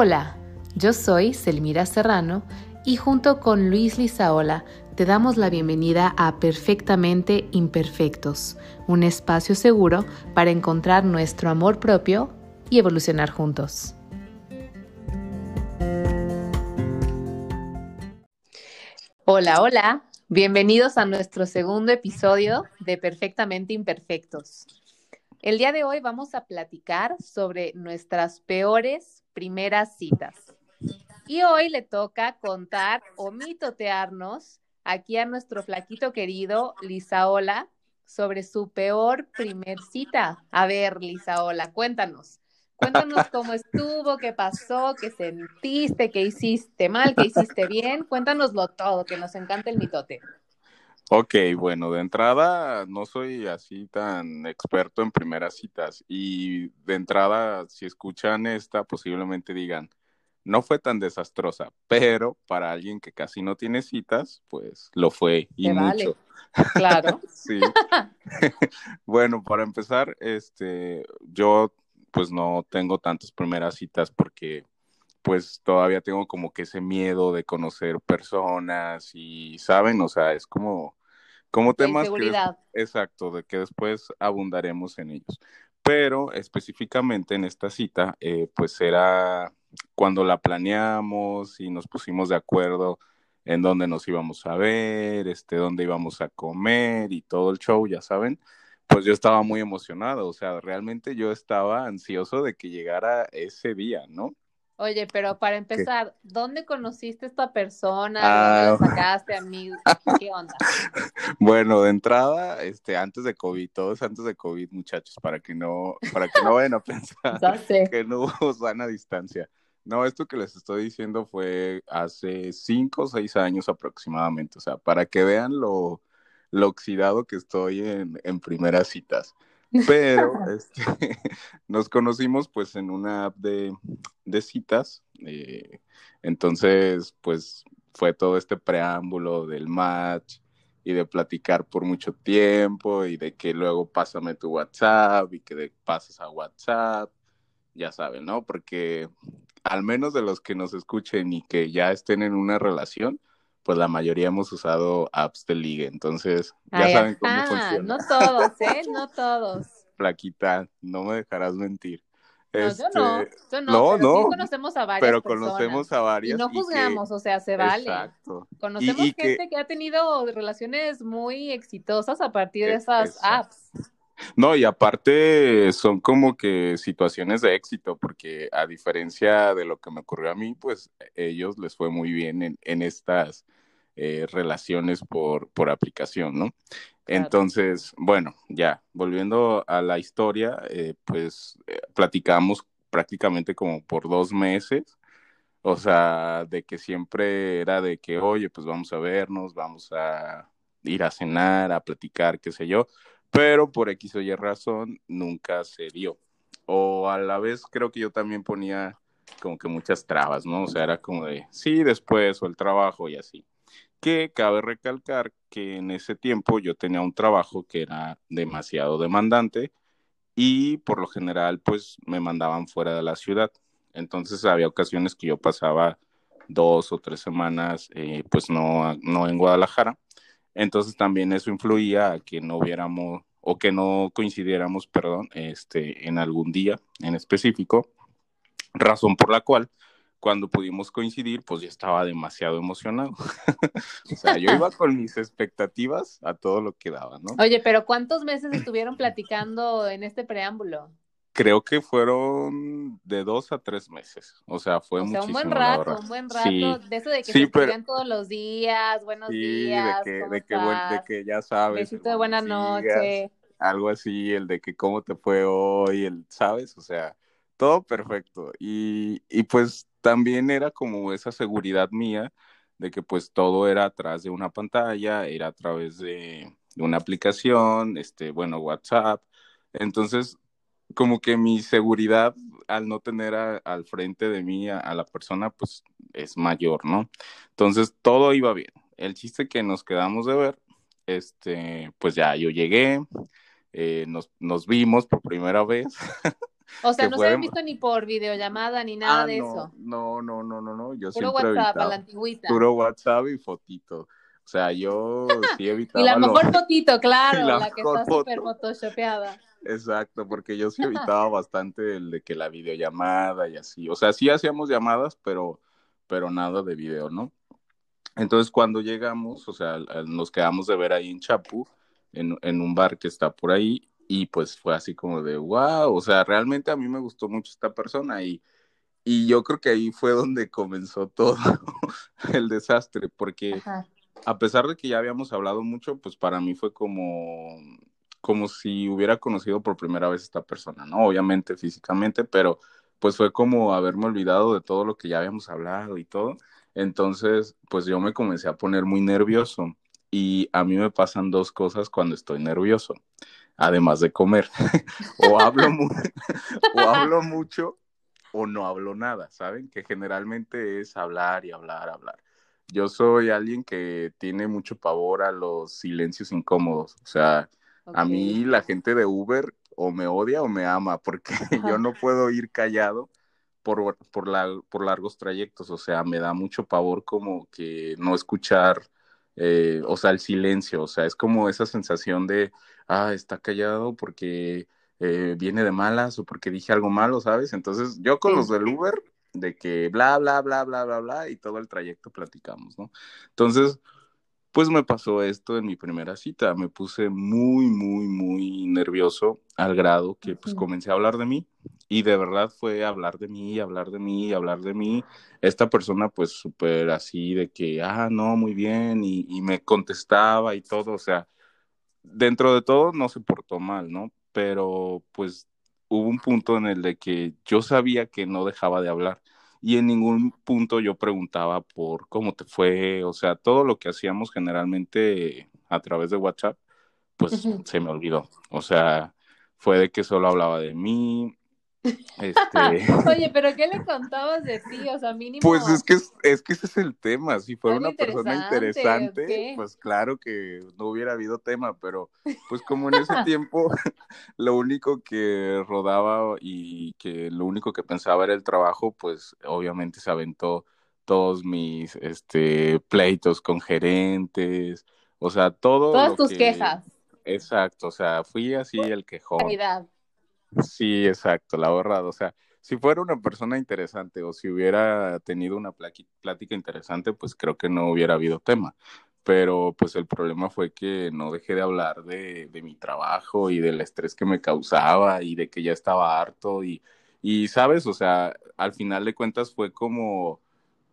Hola, yo soy Selmira Serrano y junto con Luis Lizaola te damos la bienvenida a Perfectamente Imperfectos, un espacio seguro para encontrar nuestro amor propio y evolucionar juntos. Hola, hola, bienvenidos a nuestro segundo episodio de Perfectamente Imperfectos. El día de hoy vamos a platicar sobre nuestras peores primeras citas. Y hoy le toca contar o mitotearnos aquí a nuestro flaquito querido Lisaola sobre su peor primer cita. A ver, Lisaola, cuéntanos. Cuéntanos cómo estuvo, qué pasó, qué sentiste, qué hiciste mal, qué hiciste bien. Cuéntanoslo todo, que nos encanta el mitote. Ok, bueno, de entrada no soy así tan experto en primeras citas y de entrada si escuchan esta posiblemente digan, no fue tan desastrosa, pero para alguien que casi no tiene citas, pues lo fue y mucho. Claro. sí. bueno, para empezar, este, yo pues no tengo tantas primeras citas porque pues todavía tengo como que ese miedo de conocer personas y, ¿saben? O sea, es como como temas que, exacto, de que después abundaremos en ellos. Pero específicamente en esta cita, eh, pues era cuando la planeamos y nos pusimos de acuerdo en dónde nos íbamos a ver, este, dónde íbamos a comer y todo el show, ya saben, pues yo estaba muy emocionado, o sea, realmente yo estaba ansioso de que llegara ese día, ¿no? Oye, pero para empezar, ¿dónde conociste a esta persona? ¿Dónde la ah. sacaste, amigo? ¿Qué onda? Bueno, de entrada, este, antes de COVID, todos antes de COVID, muchachos, para que no, para que no vayan a pensar que no hubo sana distancia. No, esto que les estoy diciendo fue hace cinco o seis años aproximadamente, o sea, para que vean lo, lo oxidado que estoy en, en primeras citas. Pero este, nos conocimos pues en una app de, citas. Eh, entonces, pues fue todo este preámbulo del match y de platicar por mucho tiempo y de que luego pásame tu WhatsApp y que de, pases a WhatsApp, ya saben, ¿no? Porque al menos de los que nos escuchen y que ya estén en una relación, pues la mayoría hemos usado apps de ligue, entonces ya saben cómo funciona. No todos, ¿eh? No todos. Plaquita, no me dejarás mentir. No, yo no, este, yo no, no, pero no, sí conocemos a varias Pero conocemos a varias. Y no juzgamos, o sea, se vale. Exacto. Conocemos gente que... ha tenido relaciones muy exitosas a partir de esas apps. No, y aparte son como que situaciones de éxito, porque a diferencia de lo que me ocurrió a mí, pues ellos les fue muy bien en, en estas eh, relaciones por, por aplicación, ¿no? Entonces, bueno, ya, volviendo a la historia, eh, pues eh, platicamos prácticamente como por dos meses, o sea, de que siempre era de que, oye, pues vamos a vernos, vamos a ir a cenar, a platicar, qué sé yo, pero por X o Y razón nunca se dio. O a la vez creo que yo también ponía como que muchas trabas, ¿no? O sea, era como de, sí, después, o el trabajo y así que cabe recalcar que en ese tiempo yo tenía un trabajo que era demasiado demandante y por lo general pues me mandaban fuera de la ciudad. Entonces había ocasiones que yo pasaba dos o tres semanas eh, pues no, no en Guadalajara. Entonces también eso influía a que no hubiéramos o que no coincidiéramos, perdón, este, en algún día en específico, razón por la cual cuando pudimos coincidir, pues ya estaba demasiado emocionado. o sea, yo iba con mis expectativas a todo lo que daba, ¿no? Oye, pero ¿cuántos meses estuvieron platicando en este preámbulo? Creo que fueron de dos a tres meses. O sea, fue o sea, un buen rato, un buen rato. de eso de que se escribían todos los días, buenos días. De que, de, que, de que ya sabes. Besito de buena noche. Algo así, el de que cómo te fue hoy, el, ¿sabes? O sea, todo perfecto. Y, y pues también era como esa seguridad mía de que pues todo era atrás de una pantalla, era a través de, una aplicación, este, bueno, WhatsApp. Entonces, como que mi seguridad al no tener al frente de mí a, la persona, pues es mayor, ¿no? Entonces, todo iba bien. El chiste que nos quedamos de ver, este, pues ya yo llegué, eh, nos, nos vimos por primera vez. O sea, no se habían visto ni por videollamada ni nada ah, de no, eso. No, no, no, no, no. Yo Puro siempre WhatsApp, evitaba, a la antigüita. Puro WhatsApp y fotito. O sea, yo sí evitaba. y la mejor fotito, claro, la, la que está súper photoshopeada. Exacto, porque yo sí evitaba bastante el de que la videollamada y así. O sea, sí hacíamos llamadas, pero, pero nada de video, ¿no? Entonces, cuando llegamos, o sea, nos quedamos de ver ahí en Chapu, en, en un bar que está por ahí, y pues fue así como de, wow, o sea, realmente a mí me gustó mucho esta persona y, y yo creo que ahí fue donde comenzó todo el desastre, porque Ajá. a pesar de que ya habíamos hablado mucho, pues para mí fue como, como si hubiera conocido por primera vez a esta persona, ¿no? Obviamente físicamente, pero pues fue como haberme olvidado de todo lo que ya habíamos hablado y todo. Entonces, pues yo me comencé a poner muy nervioso y a mí me pasan dos cosas cuando estoy nervioso, además de comer. o hablo o hablo mucho o no hablo nada, ¿saben? Que generalmente es hablar y hablar, hablar. Yo soy alguien que tiene mucho pavor a los silencios incómodos. O sea, a mí la gente de Uber o me odia o me ama, porque yo no puedo ir callado por, por, la- por largos trayectos. O sea, me da mucho pavor como que no escuchar, eh, o sea, el silencio. O sea, es como esa sensación de, ah, está callado porque eh, viene de malas o porque dije algo malo, ¿sabes? Entonces, yo con los del Uber, de que bla, bla, bla, bla, bla, bla, y todo el trayecto platicamos, ¿no? Entonces, pues me pasó esto en mi primera cita. Me puse muy, muy, muy nervioso al grado que pues comencé a hablar de mí y de verdad fue hablar de mí, hablar de mí, hablar de mí. Esta persona pues súper así de que, ah, no, muy bien y, y me contestaba y todo, o sea, dentro de todo no se portó mal, ¿no? Pero pues hubo un punto en el de que yo sabía que no dejaba de hablar y en ningún punto yo preguntaba por cómo te fue, o sea, todo lo que hacíamos generalmente a través de WhatsApp, pues Ujú. se me olvidó. O sea, fue de que solo hablaba de mí. Este, Oye, pero ¿qué le contabas de ti? O sea, mínimo. pues es que es, es que ese es el tema. Si fuera una persona interesante, pues claro que no hubiera habido tema, pero pues como en ese tiempo lo único que rodaba y que lo único que pensaba era el trabajo, pues obviamente se aventó todos mis este pleitos con gerentes, o sea, todo Todas tus que quejas. exacto, o sea, fui así el quejón. Calidad. Sí, exacto, la verdad. O sea, si fuera una persona interesante o si hubiera tenido una plática interesante, pues creo que no hubiera habido tema. Pero pues el problema fue que no dejé de hablar de, de mi trabajo y del estrés que me causaba y de que ya estaba harto y, y sabes, o sea, al final de cuentas fue como,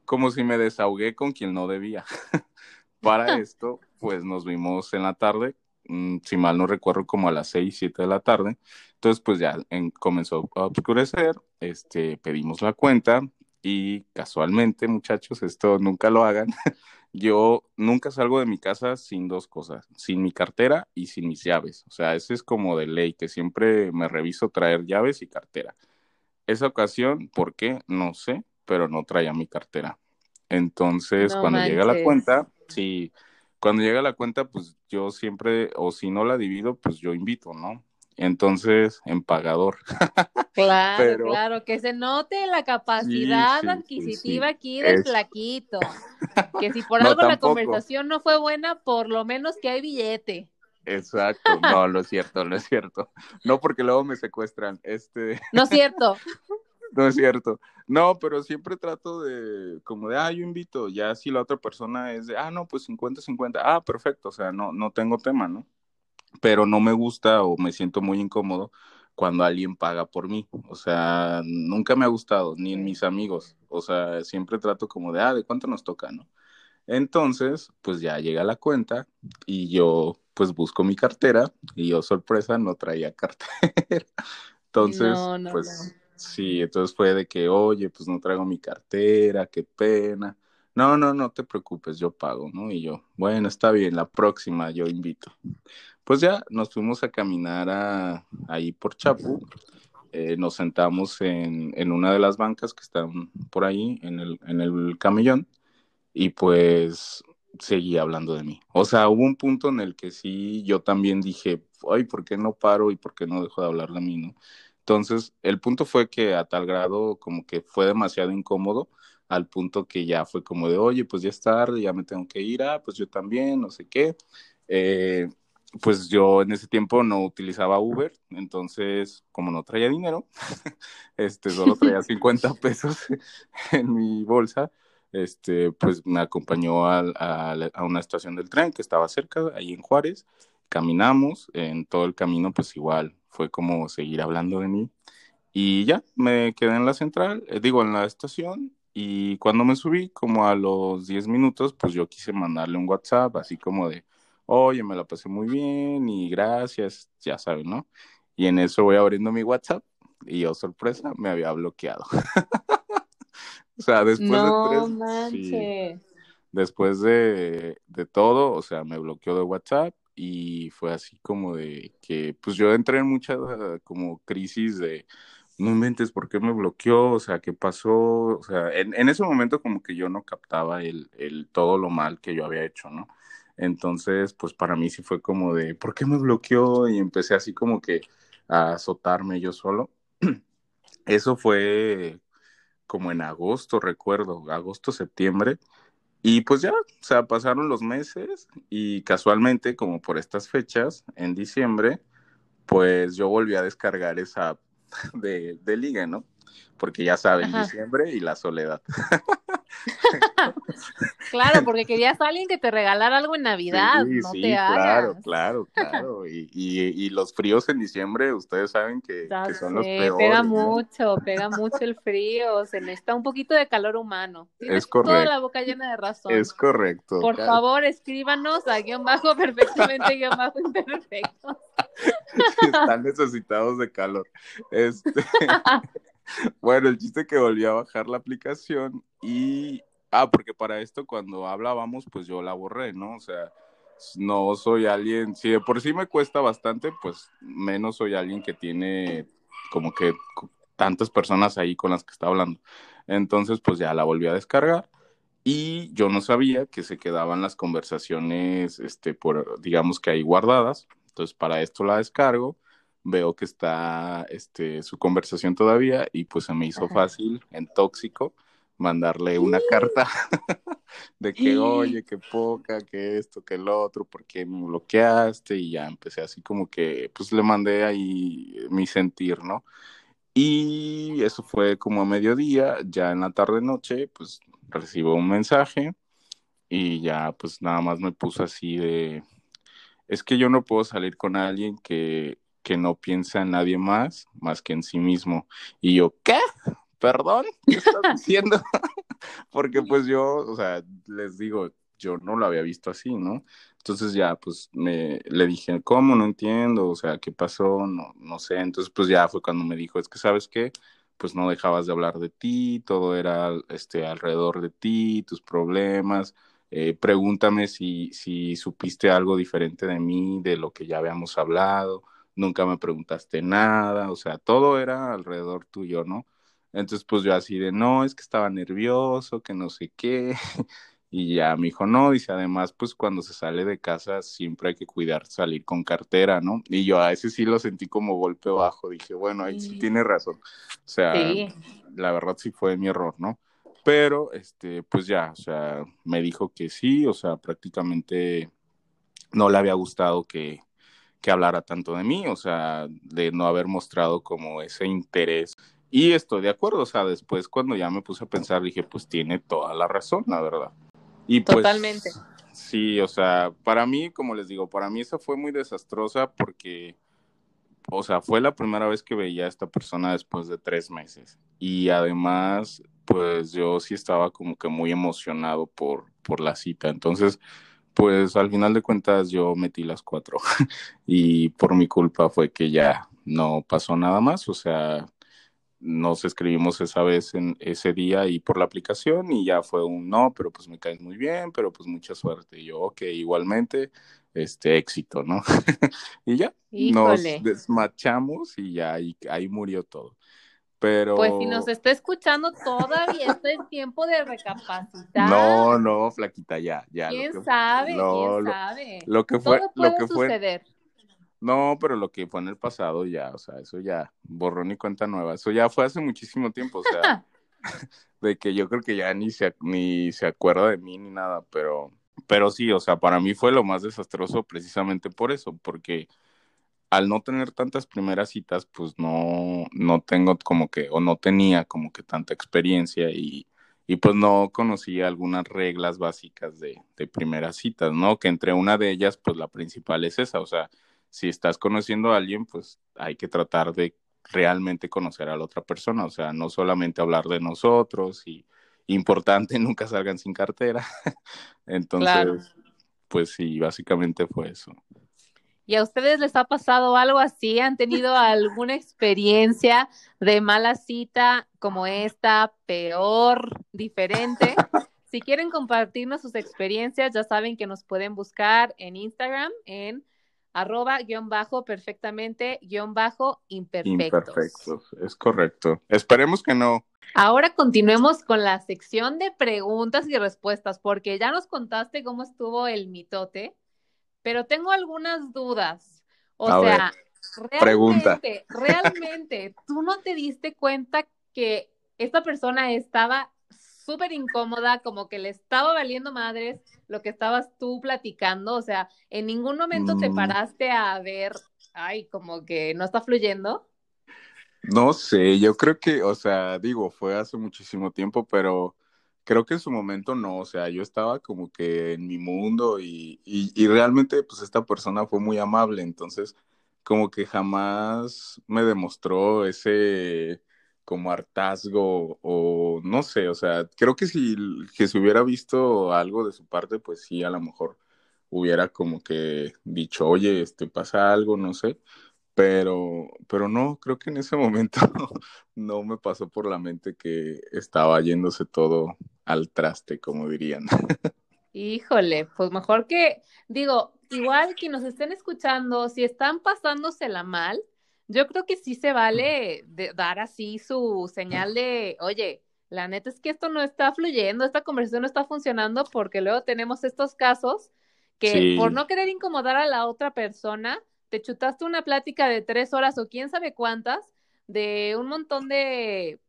como si me desahogué con quien no debía. Para esto, pues nos vimos en la tarde, si mal no recuerdo, como a las seis, siete de la tarde. Entonces, pues ya en- comenzó a oscurecer, este, pedimos la cuenta y casualmente, muchachos, esto nunca lo hagan. Yo nunca salgo de mi casa sin dos cosas, sin mi cartera y sin mis llaves. O sea, ese es como de ley, que siempre me reviso traer llaves y cartera. Esa ocasión, ¿por qué? No sé, pero no traía mi cartera. Entonces, No cuando llega la manches. cuenta, sí, cuando llega la cuenta, pues yo siempre, o si no la divido, pues yo invito, ¿no? Entonces, en pagador. Claro, Pero- claro, que se note la capacidad sí, sí, adquisitiva sí. aquí del Es- flaquito. Que si por No, algo la conversación no fue buena, por lo menos que hay billete. Exacto, no, no es cierto, no es cierto. No, porque luego me secuestran. Este, ¿No es cierto? no es cierto. No, pero siempre trato de, como de, ah, yo invito. Ya si la otra persona es de, ah, no, pues 50-50. Ah, perfecto, o sea, no, no tengo tema, ¿no? Pero no me gusta o me siento muy incómodo cuando alguien paga por mí. O sea, nunca me ha gustado, ni en mis amigos. O sea, siempre trato como de, ah, ¿de cuánto nos toca, no? Entonces, pues ya llega la cuenta y yo pues busco mi cartera y yo sorpresa no traía cartera. Entonces, No, no, pues sí, entonces fue de que, oye, pues no traigo mi cartera, qué pena. No, no, no te preocupes, yo pago, ¿no? Y yo, bueno, está bien, la próxima yo invito. Pues ya nos fuimos a caminar ahí por Chapu, eh, nos sentamos en, en una de las bancas que están por ahí, en el, en el camellón, y pues seguí hablando de mí. O sea, hubo un punto en el que sí, yo también dije, ay, ¿por qué no paro y por qué no dejo de hablar de mí, no? Entonces, el punto fue que a tal grado como que fue demasiado incómodo al punto que ya fue como de, oye, pues ya es tarde, ya me tengo que ir, ah, pues yo también, no sé qué. Eh, pues yo en ese tiempo no utilizaba Uber, entonces como no traía dinero, este, solo traía 50 pesos en mi bolsa, este, pues me acompañó a, a, una estación del tren que estaba cerca, ahí en Juárez, caminamos, en todo el camino pues igual fue como seguir hablando de mí y ya, me quedé en la central, eh, digo, en la estación y cuando me subí, como a los 10 minutos, pues yo quise mandarle un WhatsApp, así como de, oye, me la pasé muy bien y gracias, ya saben, ¿no? Y en eso voy abriendo mi WhatsApp y yo, sorpresa, me había bloqueado. o sea, después de tres... después de, de todo, o sea, me bloqueó de WhatsApp y fue así como de que, pues yo entré en mucha como crisis de, no inventes por qué me bloqueó, o sea, qué pasó, o sea, en, en ese momento como que yo no captaba el, el, todo lo mal que yo había hecho, ¿no? Entonces, pues para mí sí fue como de, ¿por qué me bloqueó? Y empecé así como que a azotarme yo solo. Eso fue como en agosto, recuerdo, agosto, septiembre. Y pues ya, o sea, pasaron los meses y casualmente, como por estas fechas, en diciembre, pues yo volví a descargar esa de, de liga, ¿no? Porque ya saben, diciembre y la soledad. claro, porque querías a alguien que te regalara algo en Navidad, sí, no sí, claro, claro, claro. Y, y, y, los fríos en diciembre, ustedes saben que, que son los peores. Pega mucho, pega mucho el frío, se necesita un poquito de calor humano. Tienes es correcto. toda la boca llena de razón. Es correcto. Por favor, escríbanos a guion bajo perfectamente guion bajo imperfecto. Están necesitados de calor. Este... bueno, el chiste que volví a bajar la aplicación y, ah, porque para esto cuando hablábamos, pues yo la borré, ¿no? O sea, no soy alguien, si de por sí me cuesta bastante, pues menos soy alguien que tiene como que tantas personas ahí con las que está hablando. Entonces, pues ya la volví a descargar y yo no sabía que se quedaban las conversaciones, este, por, digamos que ahí guardadas. Entonces, para esto la descargo veo que está este, su conversación todavía y pues se me hizo fácil en tóxico mandarle una carta de que, oye, qué poca, que esto, que el otro, por qué me bloqueaste y ya empecé así como que, pues le mandé ahí mi sentir, ¿no? Y eso fue como a mediodía, ya en la tarde noche, pues recibo un mensaje y ya pues nada más me puso así de, es que yo no puedo salir con alguien que que no piensa en nadie más más que en sí mismo. Y yo, ¿qué? Perdón, ¿qué estás diciendo? Porque pues yo, o sea, les digo, yo no lo había visto así, ¿no? Entonces ya, pues me le dije, ¿cómo? No entiendo, o sea, ¿qué pasó? No, no sé. Entonces, pues ya fue cuando me dijo, es que, ¿sabes qué? Pues no dejabas de hablar de ti, todo era este, alrededor de ti, tus problemas. Eh, pregúntame si, si supiste algo diferente de mí, de lo que ya habíamos hablado nunca me preguntaste nada, o sea, todo era alrededor tuyo, ¿no? Entonces, pues yo así de, no, es que estaba nervioso, que no sé qué. Y ya me dijo, no, dice, además, pues cuando se sale de casa siempre hay que cuidar salir con cartera, ¿no? Y yo a ese sí lo sentí como golpe bajo, dije, bueno, ahí sí, tiene razón. O sea, la verdad sí fue mi error, ¿no? Pero, este, pues ya, o sea, me dijo que sí, o sea, prácticamente no le había gustado que, que hablara tanto de mí, o sea, de no haber mostrado como ese interés. Y estoy de acuerdo, o sea, después cuando ya me puse a pensar, dije, pues tiene toda la razón, la verdad. Y pues, Totalmente. Sí, o sea, para mí, como les digo, para mí esa fue muy desastrosa porque, o sea, fue la primera vez que veía a esta persona después de tres meses. Y además, pues yo sí estaba como que muy emocionado por, por la cita. Entonces, pues al final de cuentas yo metí las cuatro y por mi culpa fue que ya no pasó nada más, o sea, nos escribimos esa vez en ese día y por la aplicación y ya fue un no, pero pues me caes muy bien, pero pues mucha suerte. Y yo, ok, igualmente, este éxito, ¿no? y ya, nos desmachamos y ya ahí, ahí murió todo. Pero... Pues si nos está escuchando todavía está el tiempo de recapacitar. No, no, flaquita, ya, ya. ¿Quién sabe? ¿Quién sabe? Lo que fue, lo que fue, No, pero lo que fue en el pasado ya, o sea, eso ya borró ni cuenta nueva. Eso ya fue hace muchísimo tiempo, o sea, de que yo creo que ya ni se, ni se acuerda de mí ni nada, pero, pero sí, o sea, para mí fue lo más desastroso precisamente por eso, porque al no tener tantas primeras citas, pues no, no tengo como que, o no tenía como que tanta experiencia y, y pues no conocía algunas reglas básicas de, de primeras citas, ¿no? Que entre una de ellas, pues la principal es esa, o sea, si estás conociendo a alguien, pues hay que tratar de realmente conocer a la otra persona, o sea, no solamente hablar de nosotros y importante, nunca salgan sin cartera. Entonces, pues sí, básicamente fue eso. ¿Y a ustedes les ha pasado algo así? ¿Han tenido alguna experiencia de mala cita como esta, peor, diferente? Si quieren compartirnos sus experiencias, ya saben que nos pueden buscar en Instagram en arroba guion bajo perfectamente guion bajo imperfectos. Imperfectos, es correcto. Esperemos que no. Ahora continuemos con la sección de preguntas y respuestas, porque ya nos contaste cómo estuvo el mitote, pero tengo algunas dudas. O sea, realmente, pregunta. realmente, ¿tú no te diste cuenta que esta persona estaba súper incómoda, como que le estaba valiendo madres lo que estabas tú platicando, o sea, en ningún momento te mm. paraste a ver, ay, como que no está fluyendo. No sé, yo creo que, o sea, digo, fue hace muchísimo tiempo, pero creo que en su momento no, o sea, yo estaba como que en mi mundo y, y, y realmente pues esta persona fue muy amable, entonces como que jamás me demostró ese como hartazgo o no sé, o sea, creo que si que se hubiera visto algo de su parte, pues sí, a lo mejor hubiera como que dicho, oye, este pasa algo, no sé, pero, pero no, creo que en ese momento no me pasó por la mente que estaba yéndose todo al traste, como dirían. Híjole, pues mejor que, digo, igual que nos estén escuchando, si están pasándosela mal, yo creo que sí se vale dar así su señal de, oye, la neta es que esto no está fluyendo, esta conversación no está funcionando porque luego tenemos estos casos que por no querer incomodar a la otra persona, te chutaste una plática de tres horas o quién sabe cuántas de un montón de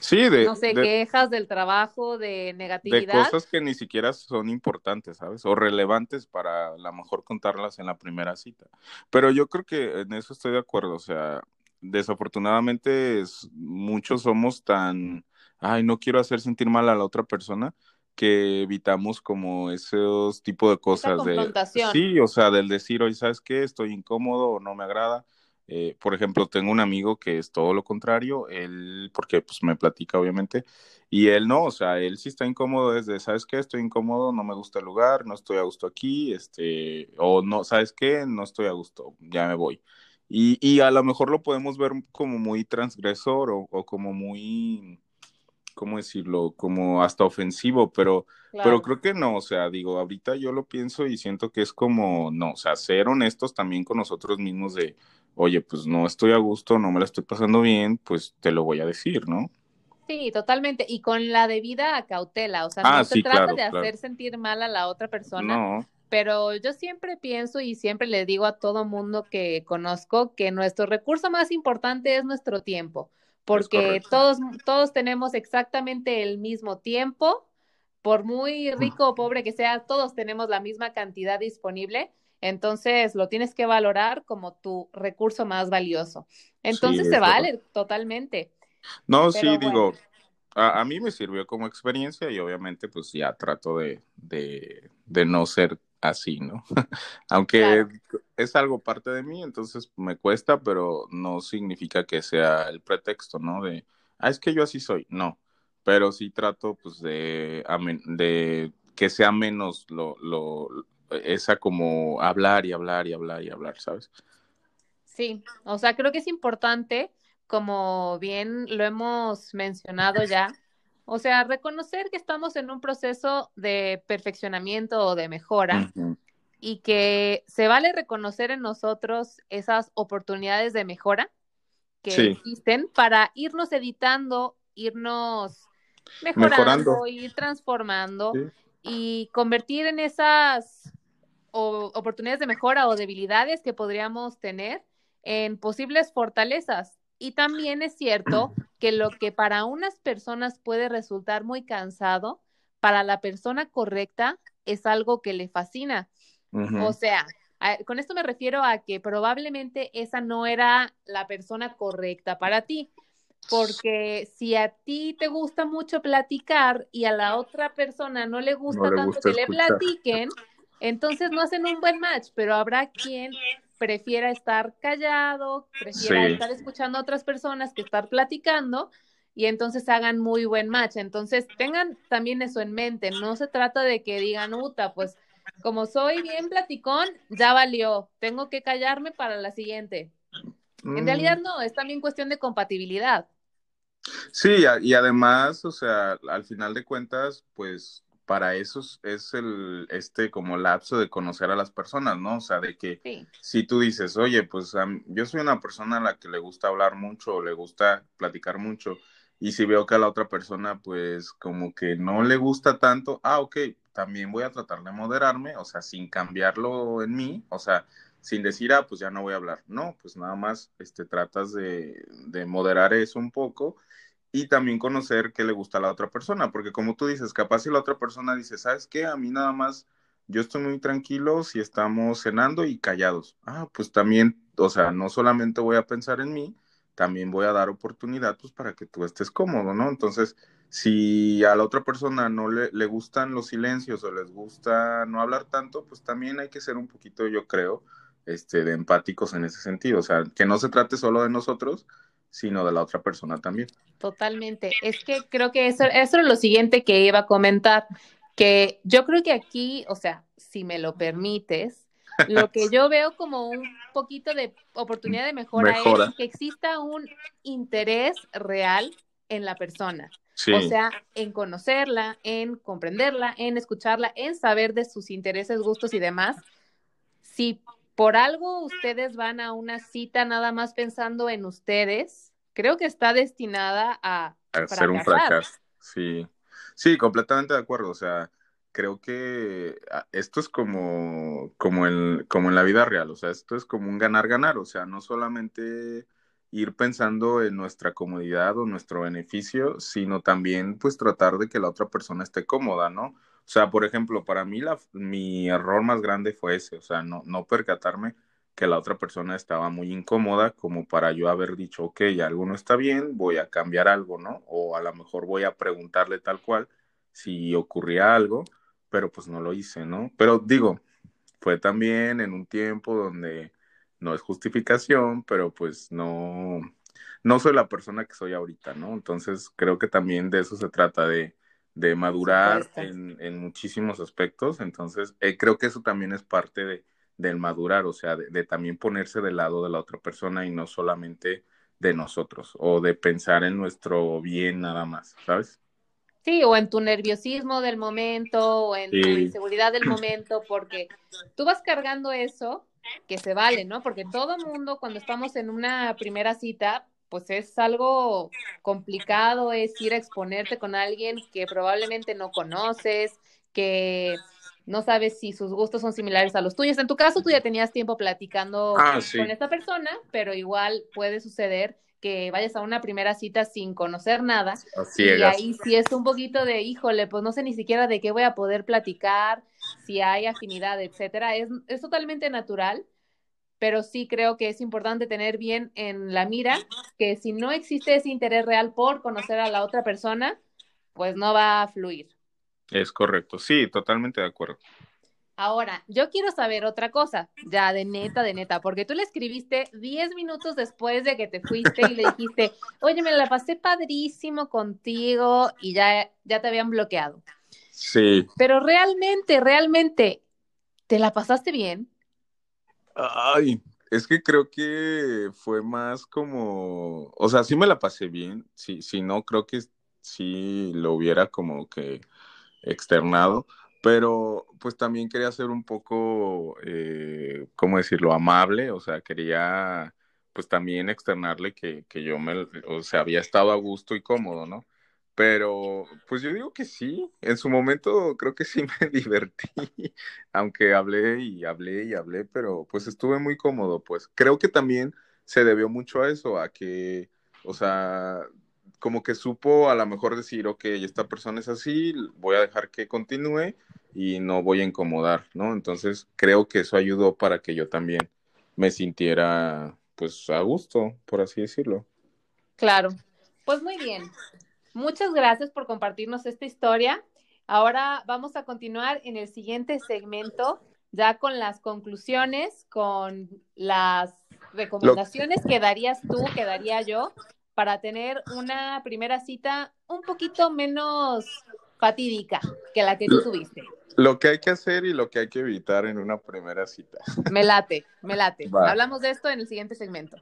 Sí, de. No sé, quejas del trabajo, de negatividad. De cosas que ni siquiera son importantes, ¿sabes? O relevantes para a lo mejor contarlas en la primera cita. Pero yo creo que en eso estoy de acuerdo. O sea, desafortunadamente muchos somos tan. Ay, no quiero hacer sentir mal a la otra persona que evitamos como esos tipos de cosas de sí, o sea, del decir, oye, ¿sabes qué? Estoy incómodo o no me agrada eh, por ejemplo, tengo un amigo que es todo lo contrario, él, porque pues me platica obviamente, y él no, o sea, él sí está incómodo desde, ¿sabes qué? Estoy incómodo, no me gusta el lugar, no estoy a gusto aquí, este, o no, ¿sabes qué? No estoy a gusto, ya me voy. Y, y a lo mejor lo podemos ver como muy transgresor o, o como muy, ¿cómo decirlo? Como hasta ofensivo, pero, pero creo que no, o sea, digo, ahorita yo lo pienso y siento que es como, no, o sea, ser honestos también con nosotros mismos de, oye, pues no estoy a gusto, no me la estoy pasando bien, pues te lo voy a decir, ¿no? Sí, totalmente. Y con la debida cautela, o sea, no ah, se trata de hacer sentir mal a la otra persona. No. Pero yo siempre pienso y siempre le digo a todo mundo que conozco que nuestro recurso más importante es nuestro tiempo, porque todos, todos tenemos exactamente el mismo tiempo, por muy rico o pobre que sea, todos tenemos la misma cantidad disponible entonces lo tienes que valorar como tu recurso más valioso. Entonces se vale totalmente. No, sí, digo, a, mí me sirvió como experiencia y obviamente pues ya trato de, de, de no ser así, ¿no? Aunque es algo parte de mí, entonces me cuesta, pero no significa que sea el pretexto, ¿no? De, ah, es que yo así soy, no, pero sí trato pues de, de que sea menos lo, lo, esa como hablar y hablar y hablar y hablar, ¿sabes? Sí, o sea, creo que es importante, como bien lo hemos mencionado ya, o sea, reconocer que estamos en un proceso de perfeccionamiento o de mejora y que se vale reconocer en nosotros esas oportunidades de mejora que existen para irnos editando, irnos mejorando, ir transformando y convertir en esas oportunidades de mejora o debilidades que podríamos tener en posibles fortalezas. Y también es cierto que lo que para unas personas puede resultar muy cansado, para la persona correcta es algo que le fascina. O sea, con esto me refiero a que probablemente esa no era la persona correcta para ti. Porque si a ti te gusta mucho platicar y a la otra persona no le gusta tanto que le platiquen, entonces no hacen un buen match, pero habrá quien prefiera estar callado, prefiera estar escuchando a otras personas que estar platicando y entonces hagan muy buen match. Entonces tengan también eso en mente, no se trata de que digan, Uta, pues como soy bien platicón, ya valió, tengo que callarme para la siguiente. En mm. realidad no, es también cuestión de compatibilidad. Sí, y además, o sea, al final de cuentas, pues para eso es el, este como lapso de conocer a las personas, ¿no? O sea, de que si tú dices, oye, pues yo soy una persona a la que le gusta hablar mucho o le gusta platicar mucho, y si veo que a la otra persona, pues como que no le gusta tanto, ah, ok, también voy a tratar de moderarme, o sea, sin cambiarlo en mí, o sea, sin decir, ah, pues ya no voy a hablar. No, pues nada más este, tratas de, de moderar eso un poco y también conocer qué le gusta a la otra persona, porque como tú dices, capaz si la otra persona dice, ¿sabes qué? A mí nada más, yo estoy muy tranquilo si estamos cenando y callados. Ah, pues también, o sea, no solamente voy a pensar en mí, también voy a dar oportunidad pues para que tú estés cómodo, ¿no? Entonces, si a la otra persona no le, le gustan los silencios o les gusta no hablar tanto, pues también hay que ser un poquito, yo creo, este, de empáticos en ese sentido, o sea, que no se trate solo de nosotros, sino de la otra persona también. Totalmente. Es que creo que eso, eso es lo siguiente que iba a comentar, que yo creo que aquí, o sea, si me lo permites, lo que yo veo como un poquito de oportunidad de mejora, es que exista un interés real en la persona. O sea, en conocerla, en comprenderla, en escucharla, en saber de sus intereses, gustos y demás. Si por algo ustedes van a una cita nada más pensando en ustedes, creo que está destinada a, ser un fracaso. Sí, sí, completamente de acuerdo. O sea, creo que ah, esto es como, como, en, como en la vida real. O sea, esto es como un ganar-ganar. O sea, no solamente ir pensando en nuestra comodidad o nuestro beneficio, sino también pues tratar de que la otra persona esté cómoda, ¿no? O sea, por ejemplo, para mí la, mi error más grande fue ese, o sea, no, no percatarme que la otra persona estaba muy incómoda como para yo haber dicho, ok, algo no está bien, voy a cambiar algo, ¿no? O a lo mejor voy a preguntarle tal cual si ocurría algo, pero pues no lo hice, ¿no? Pero digo, fue también en un tiempo donde no es justificación, pero pues no, no soy la persona que soy ahorita, ¿no? Entonces creo que también de eso se trata de de madurar en, muchísimos aspectos. Entonces, eh, creo que eso también es parte de, del madurar, o sea, de, también ponerse del lado de la otra persona y no solamente de nosotros o de pensar en nuestro bien nada más, ¿sabes? Sí, o en tu nerviosismo del momento, o en tu inseguridad del momento, porque tú vas cargando eso que se vale, ¿no? Porque todo mundo cuando estamos en una primera cita, pues es algo complicado, es ir a exponerte con alguien que probablemente no conoces, que no sabes si sus gustos son similares a los tuyos. En tu caso, tú ya tenías tiempo platicando ah, con esta persona, pero igual puede suceder que vayas a una primera cita sin conocer nada. y ahí sí es un poquito de, híjole, pues no sé ni siquiera de qué voy a poder platicar, si hay afinidad, etcétera. Es, es totalmente natural pero sí creo que es importante tener bien en la mira que si no existe ese interés real por conocer a la otra persona, pues no va a fluir. Es correcto, sí, totalmente de acuerdo. Ahora, yo quiero saber otra cosa, ya de neta, de neta, porque tú le escribiste 10 minutos después de que te fuiste y le dijiste, oye, me la pasé padrísimo contigo y ya, ya te habían bloqueado. Sí. Pero realmente, realmente, ¿te la pasaste bien? Ay, es que creo que fue más como, o sea, sí me la pasé bien, sí, sí, no, creo que sí lo hubiera como que externado, pero pues también quería ser un poco, eh, ¿cómo decirlo?, amable, o sea, quería pues también externarle que, que yo me, o sea, había estado a gusto y cómodo, ¿no? Pero, pues yo digo que sí, en su momento creo que sí me divertí, aunque hablé y hablé y hablé, pero pues estuve muy cómodo, pues creo que también se debió mucho a eso, a que, o sea, como que supo a lo mejor decir, ok, esta persona es así, voy a dejar que continúe y no voy a incomodar, ¿no? Entonces creo que eso ayudó para que yo también me sintiera pues a gusto, por así decirlo. Claro, pues muy bien. Muchas gracias por compartirnos esta historia. Ahora vamos a continuar en el siguiente segmento, ya con las conclusiones, con las recomendaciones que darías tú, que daría yo, para tener una primera cita un poquito menos fatídica que la que tú tuviste. Lo que hay que hacer y lo que hay que evitar en una primera cita. Me late, me late. Hablamos de esto en el siguiente segmento.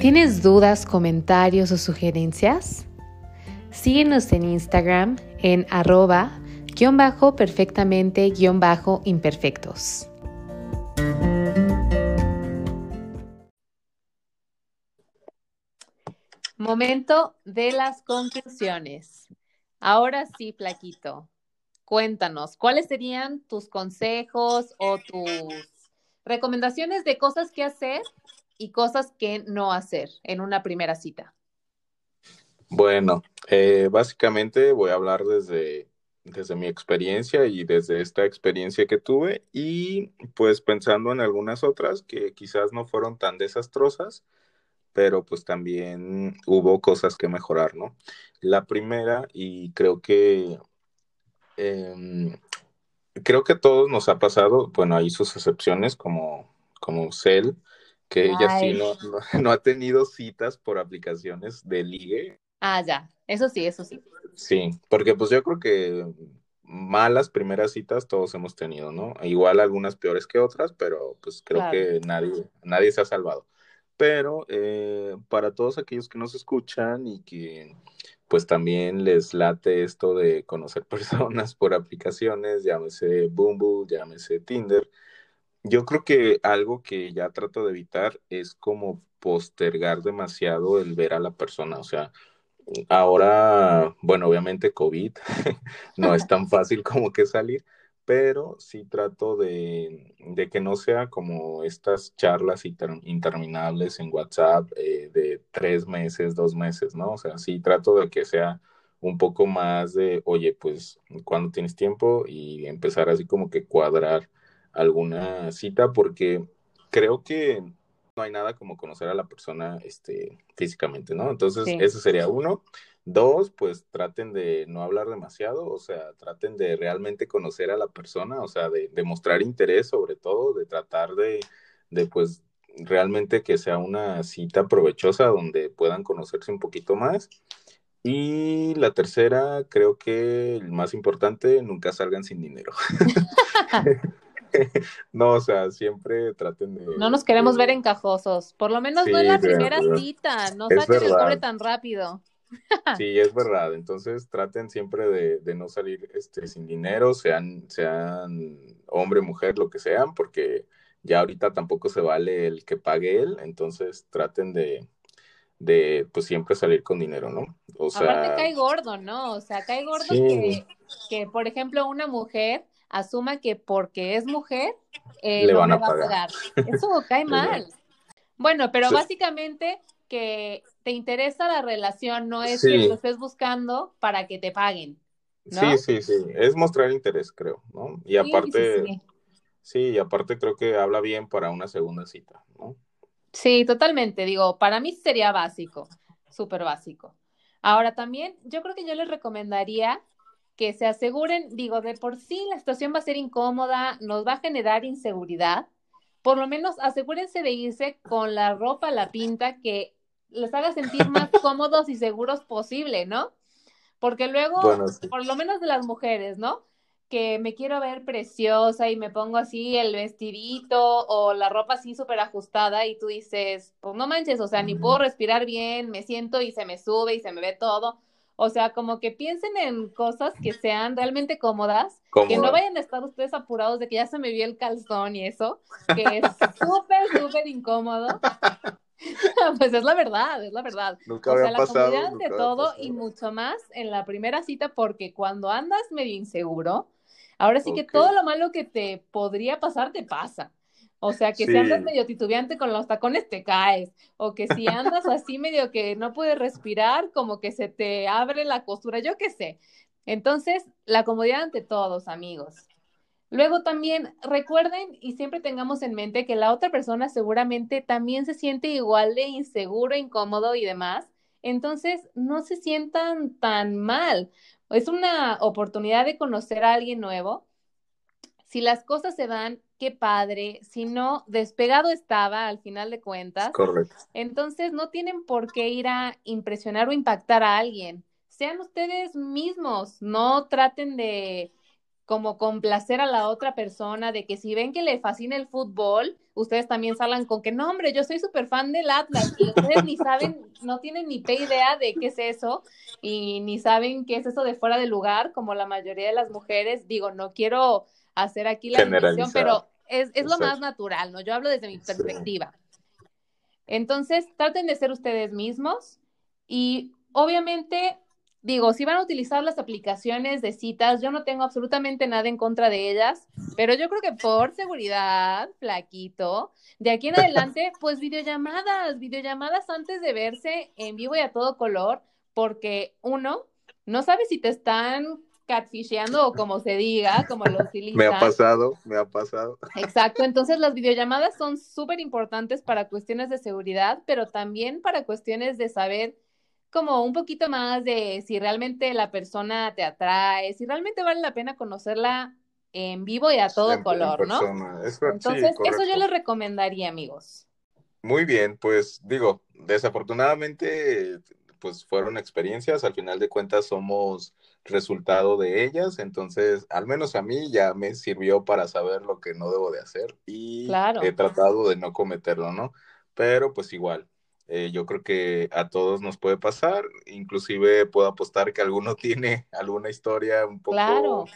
¿Tienes dudas, comentarios o sugerencias? Síguenos en Instagram en arroba guion bajo perfectamente guion bajo imperfectos. Momento de las conclusiones. Ahora sí, Plaquito, cuéntanos, ¿cuáles serían tus consejos o tus recomendaciones de cosas que hacer y cosas que no hacer en una primera cita? Bueno, eh, básicamente voy a hablar desde, desde mi experiencia y desde esta experiencia que tuve y pues pensando en algunas otras que quizás no fueron tan desastrosas, pero pues también hubo cosas que mejorar, ¿no? La primera, y creo que em, creo que todos nos ha pasado, bueno, hay sus excepciones como, como Cell, que ella sí no, ha tenido citas por aplicaciones de ligue. Ah, ya, eso sí, eso sí. Sí, porque pues yo creo que malas primeras citas todos hemos tenido, ¿no? Igual algunas peores que otras, pero pues creo que nadie, nadie se ha salvado. Pero eh, para todos aquellos que nos escuchan y que pues también les late esto de conocer personas por aplicaciones, llámese Bumble, llámese Tinder, yo creo que algo que ya trato de evitar es como postergar demasiado el ver a la persona, o sea, ahora, bueno, obviamente COVID no es tan fácil como que salir, pero sí trato de, que no sea como estas charlas interminables en WhatsApp eh, de tres meses, dos meses, ¿no? O sea, sí trato de que sea un poco más de, oye, pues, cuando tienes tiempo? Y empezar así como que cuadrar alguna cita, porque creo que no hay nada como conocer a la persona este, físicamente, ¿no? Entonces, ese sería uno. Dos, pues traten de no hablar demasiado, o sea, traten de realmente conocer a la persona, o sea, de, mostrar interés sobre todo, de tratar de, de, pues, realmente que sea una cita provechosa donde puedan conocerse un poquito más. Y la tercera, creo que el más importante, nunca salgan sin dinero. no, o sea, siempre traten de... No nos queremos ver encajosos, por lo menos no en la primera cita, no saquen el cobre tan rápido. Sí, es verdad. Entonces traten siempre de, no salir este, sin dinero, sean, sean hombre, mujer, lo que sean, porque ya ahorita tampoco se vale el que pague él. Entonces traten de, de pues siempre salir con dinero, ¿no? O sea, Aparte cae gordo, ¿no? O sea, cae gordo que, que, por ejemplo, una mujer asuma que porque es mujer eh, le van a pagar. Eso cae mal. Bueno, pero básicamente que te interesa la relación, no es que lo estés buscando para que te paguen. Sí, sí, sí, es mostrar interés, creo, ¿no? Y aparte, sí, sí, y aparte creo que habla bien para una segunda cita, ¿no? Sí, totalmente, digo, para mí sería básico, súper básico. Ahora también, yo creo que yo les recomendaría que se aseguren, digo, de por sí la situación va a ser incómoda, nos va a generar inseguridad, por lo menos asegúrense de irse con la ropa, la pinta que les haga sentir más cómodos y seguros posible, ¿no? Porque luego, por lo menos de las mujeres, ¿no? Que me quiero ver preciosa y me pongo así el vestidito o la ropa así súper ajustada y tú dices, pues no manches, o sea, ni puedo respirar bien, me siento y se me sube y se me ve todo. O sea, como que piensen en cosas que sean realmente cómodas, que no vayan a estar ustedes apurados de que ya se me vio el calzón y eso, que es súper, súper incómodo. pues es la verdad, es la verdad. Nunca o sea, la comodidad ante todo y mucho más en la primera cita, porque cuando andas medio inseguro, ahora sí que todo lo malo que te podría pasar te pasa. O sea, que si andas medio titubeante con los tacones te caes, o que si andas así medio que no puedes respirar, como que se te abre la costura, yo qué sé. Entonces, la comodidad ante todos, amigos. Luego también recuerden y siempre tengamos en mente que la otra persona seguramente también se siente igual de inseguro, incómodo y demás. Entonces, no se sientan tan mal. Es una oportunidad de conocer a alguien nuevo. Si las cosas se dan, qué padre. Si no, despegado estaba al final de cuentas. Correcto. Entonces, no tienen por qué ir a impresionar o impactar a alguien. Sean ustedes mismos. No traten de como complacer a la otra persona, de que si ven que le fascina el fútbol, ustedes también salgan con que no, hombre, yo soy súper fan del Atlas y ustedes ni saben, no tienen ni idea de qué es eso y ni saben qué es eso de fuera de lugar, como la mayoría de las mujeres. Digo, no quiero hacer aquí la inversión, pero es, es lo más natural, ¿no? Yo hablo desde mi perspectiva. Entonces, traten de ser ustedes mismos y obviamente Digo, si van a utilizar las aplicaciones de citas, yo no tengo absolutamente nada en contra de ellas, pero yo creo que por seguridad, flaquito, de aquí en adelante, pues videollamadas, videollamadas antes de verse en vivo y a todo color, porque uno, no sabe si te están catfisheando o como se diga, como lo utilizan. Me ha pasado, me ha pasado. Exacto, entonces las videollamadas son súper importantes para cuestiones de seguridad, pero también para cuestiones de saber como un poquito más de si realmente la persona te atrae, si realmente vale la pena conocerla en vivo y a todo color, ¿no? Entonces, eso yo les recomendaría, amigos. Muy bien, pues digo, desafortunadamente, pues fueron experiencias, al final de cuentas somos resultado de ellas, entonces al menos a mí ya me sirvió para saber lo que no debo de hacer y he tratado de no cometerlo, ¿no? Pero pues igual, eh, yo creo que a todos nos puede pasar, inclusive puedo apostar que alguno tiene alguna historia un poco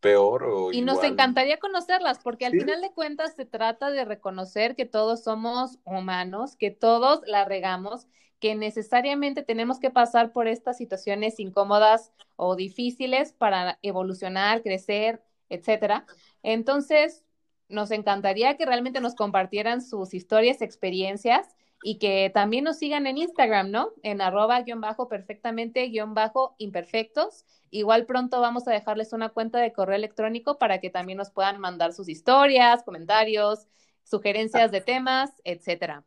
peor o Y nos encantaría conocerlas, porque al final de cuentas se trata de reconocer que todos somos humanos, que todos la regamos, que necesariamente tenemos que pasar por estas situaciones incómodas o difíciles para evolucionar, crecer, etcétera. Entonces, nos encantaría que realmente nos compartieran sus historias, experiencias y que también nos sigan en Instagram, ¿no? En arroba guion bajo perfectamente guion bajo imperfectos. Igual pronto vamos a dejarles una cuenta de correo electrónico para que también nos puedan mandar sus historias, comentarios, sugerencias de temas, etcétera.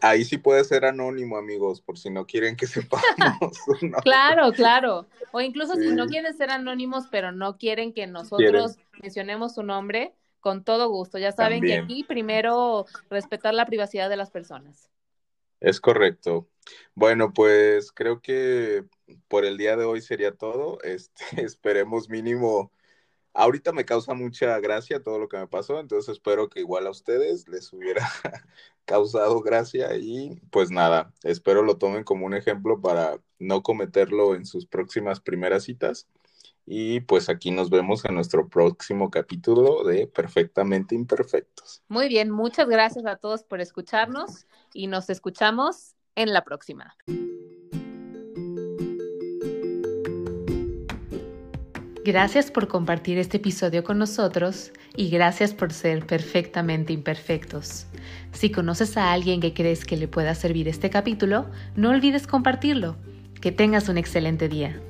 Ahí sí puede ser anónimo, amigos, por si no quieren que sepamos. Claro, claro. O incluso si no quieren ser anónimos, pero no quieren que nosotros mencionemos su nombre, con todo gusto. Ya saben que aquí primero respetar la privacidad de las personas. Es correcto. Bueno, pues creo que por el día de hoy sería todo. Este, esperemos mínimo. Ahorita me causa mucha gracia todo lo que me pasó, entonces espero que igual a ustedes les hubiera causado gracia y pues nada, espero lo tomen como un ejemplo para no cometerlo en sus próximas primeras citas. Y pues aquí nos vemos en nuestro próximo capítulo de Perfectamente Imperfectos. Muy bien, muchas gracias a todos por escucharnos y nos escuchamos en la próxima. Gracias por compartir este episodio con nosotros y gracias por ser perfectamente imperfectos. Si conoces a alguien que crees que le pueda servir este capítulo, no olvides compartirlo. Que tengas un excelente día.